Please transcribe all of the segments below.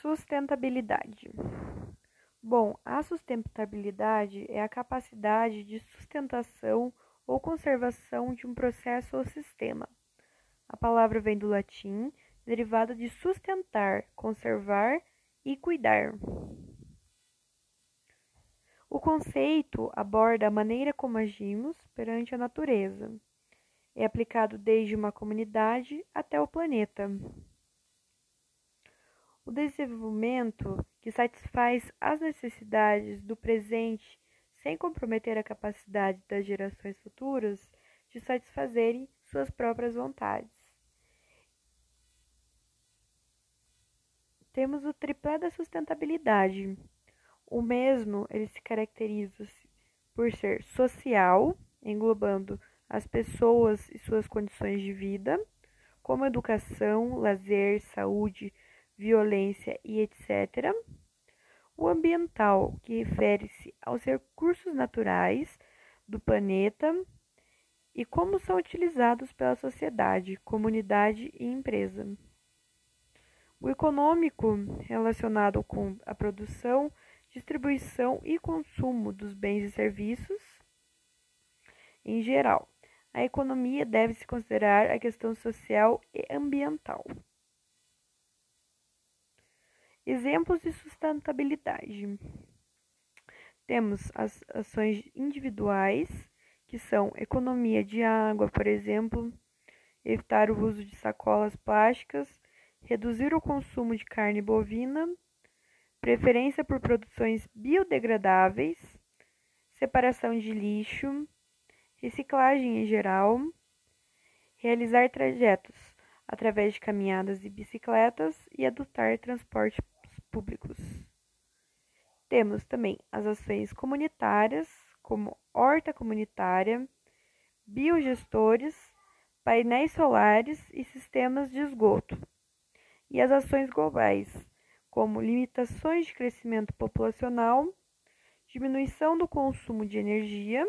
Sustentabilidade. Bom, a sustentabilidade é a capacidade de sustentação ou conservação de um processo ou sistema. A palavra vem do latim, derivada de sustentar, conservar e cuidar. O conceito aborda a maneira como agimos perante a natureza. É aplicado desde uma comunidade até o planeta. O desenvolvimento que satisfaz as necessidades do presente sem comprometer a capacidade das gerações futuras de satisfazerem suas próprias vontades. Temos o tripé da sustentabilidade. O mesmo ele se caracteriza por ser social, englobando as pessoas e suas condições de vida, como educação, lazer, saúde, violência e etc. O ambiental, que refere-se aos recursos naturais do planeta e como são utilizados pela sociedade, comunidade e empresa. O econômico, relacionado com a produção, distribuição e consumo dos bens e serviços em geral. A economia deve se considerar a questão social e ambiental. Exemplos de sustentabilidade. Temos as ações individuais, que são economia de água, por exemplo, evitar o uso de sacolas plásticas, reduzir o consumo de carne bovina, preferência por produções biodegradáveis, separação de lixo, reciclagem em geral, realizar trajetos através de caminhadas e bicicletas e adotar transporte. Temos também as ações comunitárias, como horta comunitária, biogestores, painéis solares e sistemas de esgoto, e as ações globais, como limitações de crescimento populacional, diminuição do consumo de energia,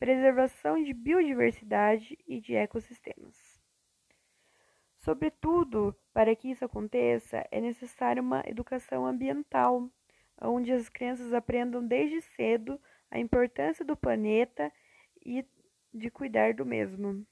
preservação de biodiversidade e de ecossistemas. Sobretudo, para que isso aconteça, é necessária uma educação ambiental, onde as crianças aprendam desde cedo a importância do planeta e de cuidar do mesmo.